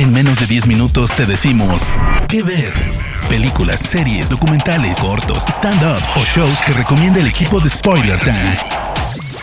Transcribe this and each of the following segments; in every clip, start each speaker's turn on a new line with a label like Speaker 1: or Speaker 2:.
Speaker 1: En menos de 10 minutos te decimos qué ver. Películas, series, documentales, cortos, stand-ups o shows que recomienda el equipo de Spoiler Time.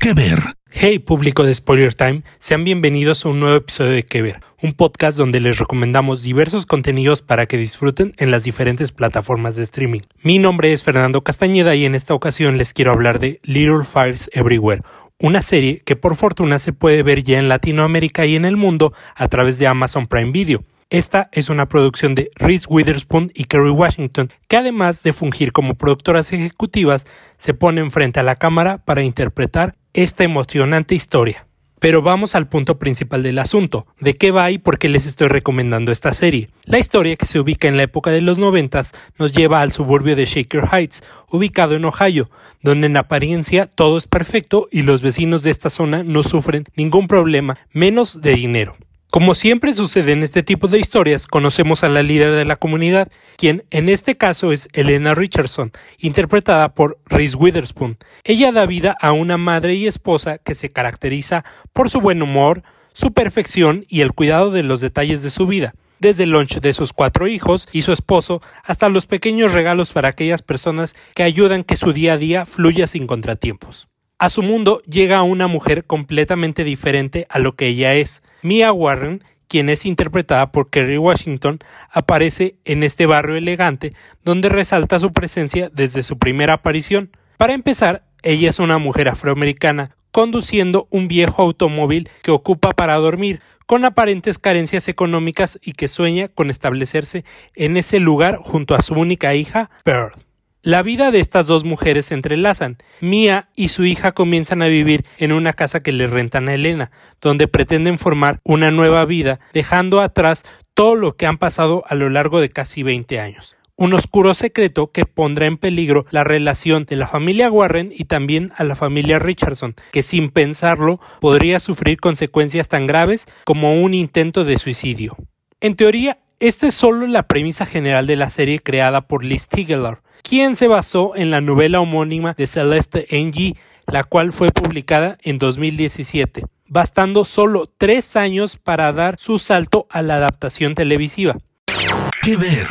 Speaker 1: ¿Qué ver?
Speaker 2: Hey público de Spoiler Time, sean bienvenidos a un nuevo episodio de Que Ver, un podcast donde les recomendamos diversos contenidos para que disfruten en las diferentes plataformas de streaming. Mi nombre es Fernando Castañeda y en esta ocasión les quiero hablar de Little Fires Everywhere, una serie que por fortuna se puede ver ya en Latinoamérica y en el mundo a través de Amazon Prime Video. Esta es una producción de Reese Witherspoon y Kerry Washington, que además de fungir como productoras ejecutivas, se ponen frente a la cámara para interpretar esta emocionante historia. Pero vamos al punto principal del asunto, de qué va y por qué les estoy recomendando esta serie. La historia que se ubica en la época de los noventas nos lleva al suburbio de Shaker Heights, ubicado en Ohio, donde en apariencia todo es perfecto y los vecinos de esta zona no sufren ningún problema, menos de dinero. Como siempre sucede en este tipo de historias, conocemos a la líder de la comunidad, quien en este caso es Elena Richardson, interpretada por Reese Witherspoon. Ella da vida a una madre y esposa que se caracteriza por su buen humor, su perfección y el cuidado de los detalles de su vida, desde el lunch de sus cuatro hijos y su esposo hasta los pequeños regalos para aquellas personas que ayudan que su día a día fluya sin contratiempos. A su mundo llega una mujer completamente diferente a lo que ella es, Mia Warren, quien es interpretada por Kerry Washington, aparece en este barrio elegante donde resalta su presencia desde su primera aparición. Para empezar, ella es una mujer afroamericana conduciendo un viejo automóvil que ocupa para dormir, con aparentes carencias económicas y que sueña con establecerse en ese lugar junto a su única hija, Pearl. La vida de estas dos mujeres se entrelazan. Mia y su hija comienzan a vivir en una casa que le rentan a Elena, donde pretenden formar una nueva vida, dejando atrás todo lo que han pasado a lo largo de casi 20 años. Un oscuro secreto que pondrá en peligro la relación de la familia Warren y también a la familia Richardson, que sin pensarlo podría sufrir consecuencias tan graves como un intento de suicidio. En teoría, esta es solo la premisa general de la serie creada por Liz Tigelaar, quien se basó en la novela homónima de Celeste Ng, la cual fue publicada en 2017, bastando solo tres años para dar su salto a la adaptación televisiva.
Speaker 1: ¿Qué ver?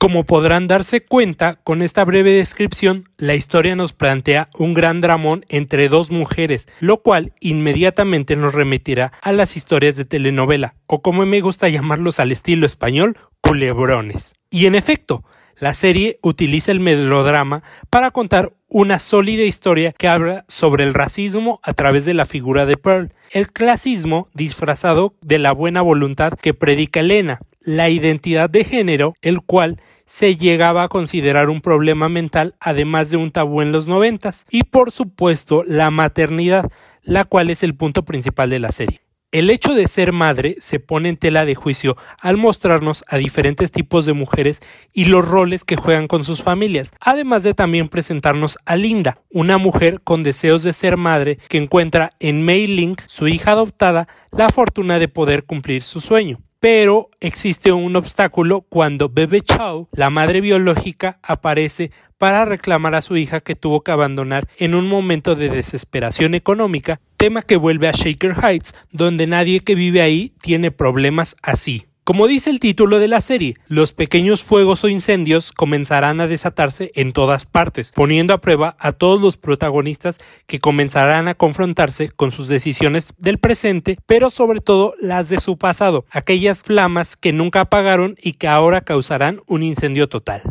Speaker 2: Como podrán darse cuenta, con esta breve descripción, la historia nos plantea un gran dramón entre dos mujeres, lo cual inmediatamente nos remitirá a las historias de telenovela, o como me gusta llamarlos al estilo español, culebrones. Y en efecto, la serie utiliza el melodrama para contar una sólida historia que habla sobre el racismo a través de la figura de Pearl, el clasismo disfrazado de la buena voluntad que predica Elena, la identidad de género, el cual se llegaba a considerar un problema mental además de un tabú en los noventas, y por supuesto la maternidad, la cual es el punto principal de la serie. El hecho de ser madre se pone en tela de juicio al mostrarnos a diferentes tipos de mujeres y los roles que juegan con sus familias, además de también presentarnos a Linda, una mujer con deseos de ser madre que encuentra en Mei Ling, su hija adoptada, la fortuna de poder cumplir su sueño. Pero existe un obstáculo cuando Bebe Chow, la madre biológica, aparece para reclamar a su hija que tuvo que abandonar en un momento de desesperación económica, tema que vuelve a Shaker Heights, donde nadie que vive ahí tiene problemas así. Como dice el título de la serie, los pequeños fuegos o incendios comenzarán a desatarse en todas partes, poniendo a prueba a todos los protagonistas que comenzarán a confrontarse con sus decisiones del presente, pero sobre todo las de su pasado, aquellas flamas que nunca apagaron y que ahora causarán un incendio total.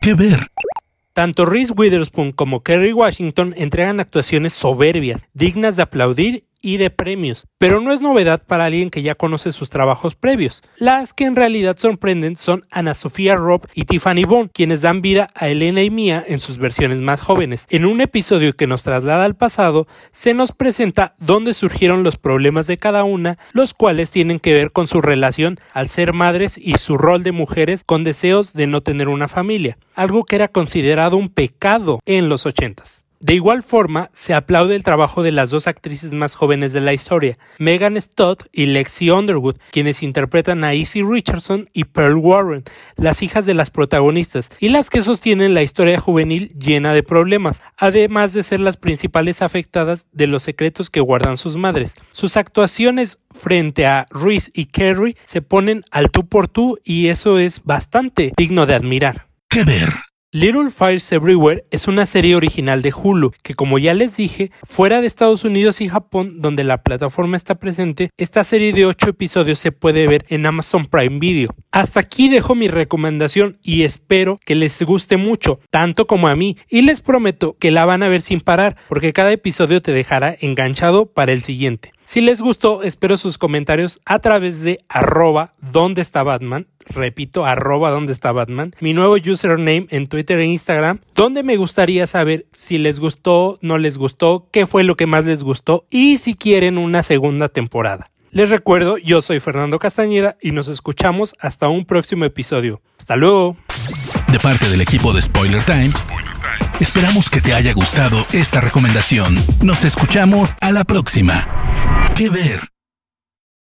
Speaker 1: ¿Qué ver?
Speaker 2: Tanto Reese Witherspoon como Kerry Washington entregan actuaciones soberbias, dignas de aplaudir y de premios, pero no es novedad para alguien que ya conoce sus trabajos previos. Las que en realidad sorprenden son Ana Sofía Robb y Tiffany Bond, quienes dan vida a Elena y Mia en sus versiones más jóvenes. En un episodio que nos traslada al pasado, se nos presenta dónde surgieron los problemas de cada una, los cuales tienen que ver con su relación al ser madres y su rol de mujeres con deseos de no tener una familia, algo que era considerado un pecado en los ochentas. De igual forma, se aplaude el trabajo de las dos actrices más jóvenes de la historia, Megan Stott y Lexi Underwood, quienes interpretan a Izzy Richardson y Pearl Warren, las hijas de las protagonistas, y las que sostienen la historia juvenil llena de problemas, además de ser las principales afectadas de los secretos que guardan sus madres. Sus actuaciones frente a Reese y Kerry se ponen al tú por tú y eso es bastante digno de admirar.
Speaker 1: ¿Qué ver?
Speaker 2: Little Fires Everywhere es una serie original de Hulu que como ya les dije, fuera de Estados Unidos y Japón donde la plataforma está presente, esta serie de 8 episodios se puede ver en Amazon Prime Video. Hasta aquí dejo mi recomendación y espero que les guste mucho, tanto como a mí, y les prometo que la van a ver sin parar porque cada episodio te dejará enganchado para el siguiente. Si les gustó, espero sus comentarios a través de arroba donde está Batman. Repito, arroba donde está Batman. Mi nuevo username en Twitter e Instagram, donde me gustaría saber si les gustó, no les gustó, qué fue lo que más les gustó y si quieren una segunda temporada. Les recuerdo, yo soy Fernando Castañeda y nos escuchamos hasta un próximo episodio. Hasta luego.
Speaker 1: De parte del equipo de Spoiler Times, esperamos que te haya gustado esta recomendación. Nos escuchamos a la próxima. ¿Qué ver?